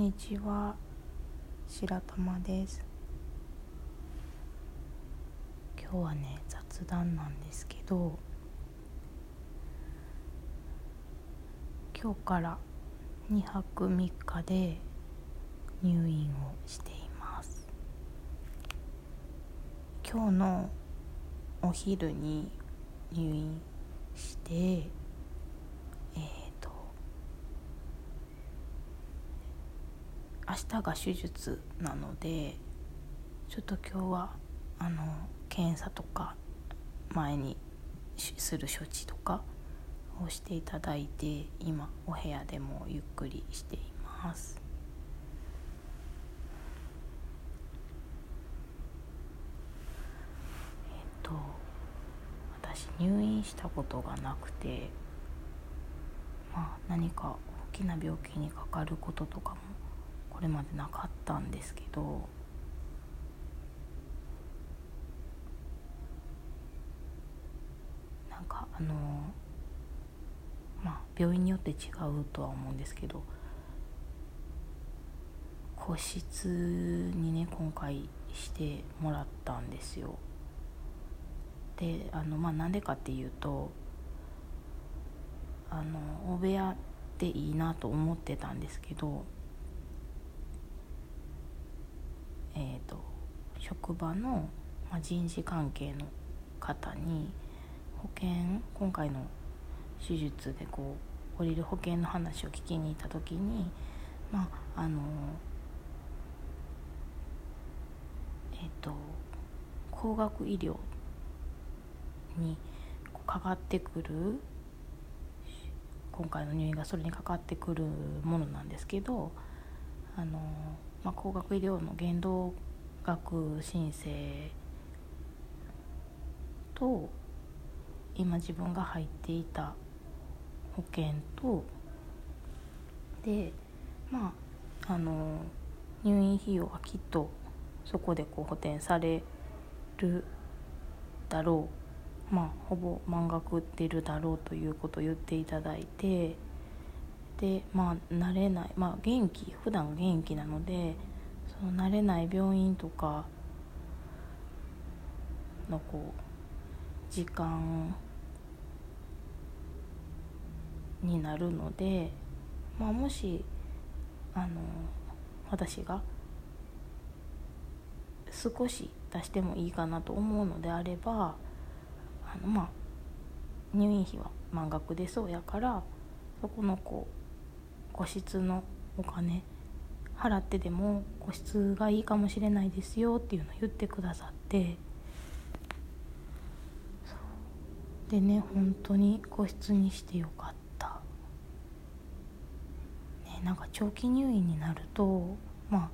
にちは。白玉です。今日はね雑談なんですけど今日から2泊3日で入院をしています。今日のお昼に入院してえー、と明日が手術なのでちょっと今日はあの検査とか前にする処置とかをしていただいて今お部屋でもゆっくりしています。えっと私入院したことがなくてまあ何か大きな病気にかかることとかもこれまでなかったんですけどなんかあのまあ病院によって違うとは思うんですけど個室にね今回してもらったんですよ。であのまあなんでかっていうとあの大部屋でいいなと思ってたんですけどえーと、職場の、まあ、人事関係の方に保険今回の手術でこう降りる保険の話を聞きに行った時にまああのえっ、ー、と高額医療にかかってくる今回の入院がそれにかかってくるものなんですけどあの、まあ、高額医療の限度額申請と今自分が入っていた保険とでまああの入院費用はきっとそこでこう補填されるだろう。まあほぼ満額出るだろうということを言っていただいて。でまあ慣れないまあ元気普段元気なのでその慣れない病院とかのこう時間になるので、まあ、もしあの私が少し出してもいいかなと思うのであればあのまあ入院費は満額でそうやからそこのこう個室のお金払ってでも個室がいいかもしれないですよっていうのを言ってくださってでね本当に個室にしてよかった。ね、なんか長期入院になるとまあ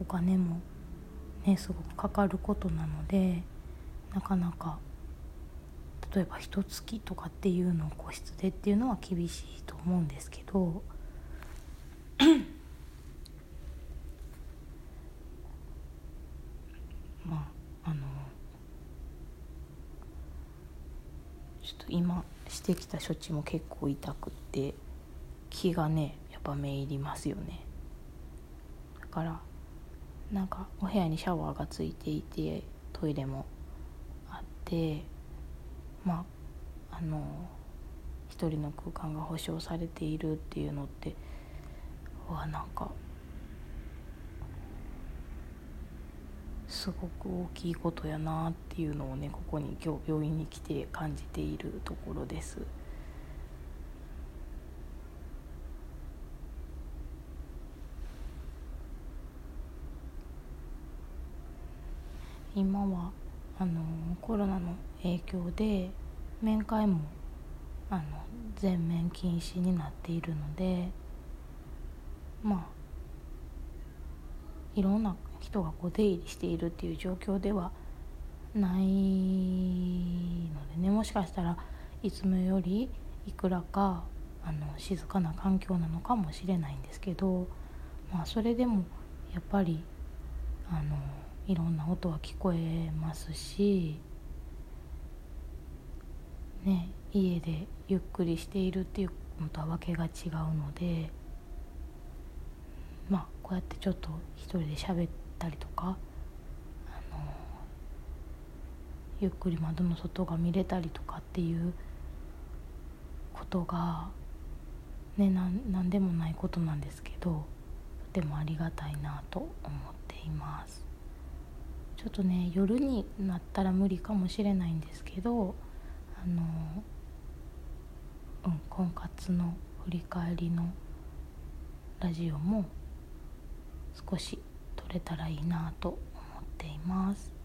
お金もねすごくかかることなのでなかなか例えば一月とかっていうのを個室でっていうのは厳しいと思うんですけどまああのちょっと今してきた処置も結構痛くって気がねやっぱめいりますよね。だからなんかお部屋にシャワーがついていてトイレもあってまああの一人の空間が保証されているっていうのってはなんかすごく大きいことやなっていうのをねここに今日病院に来て感じているところです。今はあのコロナの影響で面会もあの全面禁止になっているのでまあいろんな人がこう出入りしているっていう状況ではないのでね。もしかしたらいつもよりいくらかあの静かな環境なのかもしれないんですけど、まあ、それでもやっぱりあのいろんな音は聞こえますし、ね、家でゆっくりしているっていうのとはわけが違うのでまあこうやってちょっと一人で喋ったりとかあのゆっくり窓の外が見れたりとかっていうことがね何でもないことなんですけどとてもありがたいなと思っています。ちょっとね夜になったら無理かもしれないんですけどあのうん婚活の振り返りのラジオも少しれたらいいなと思っています。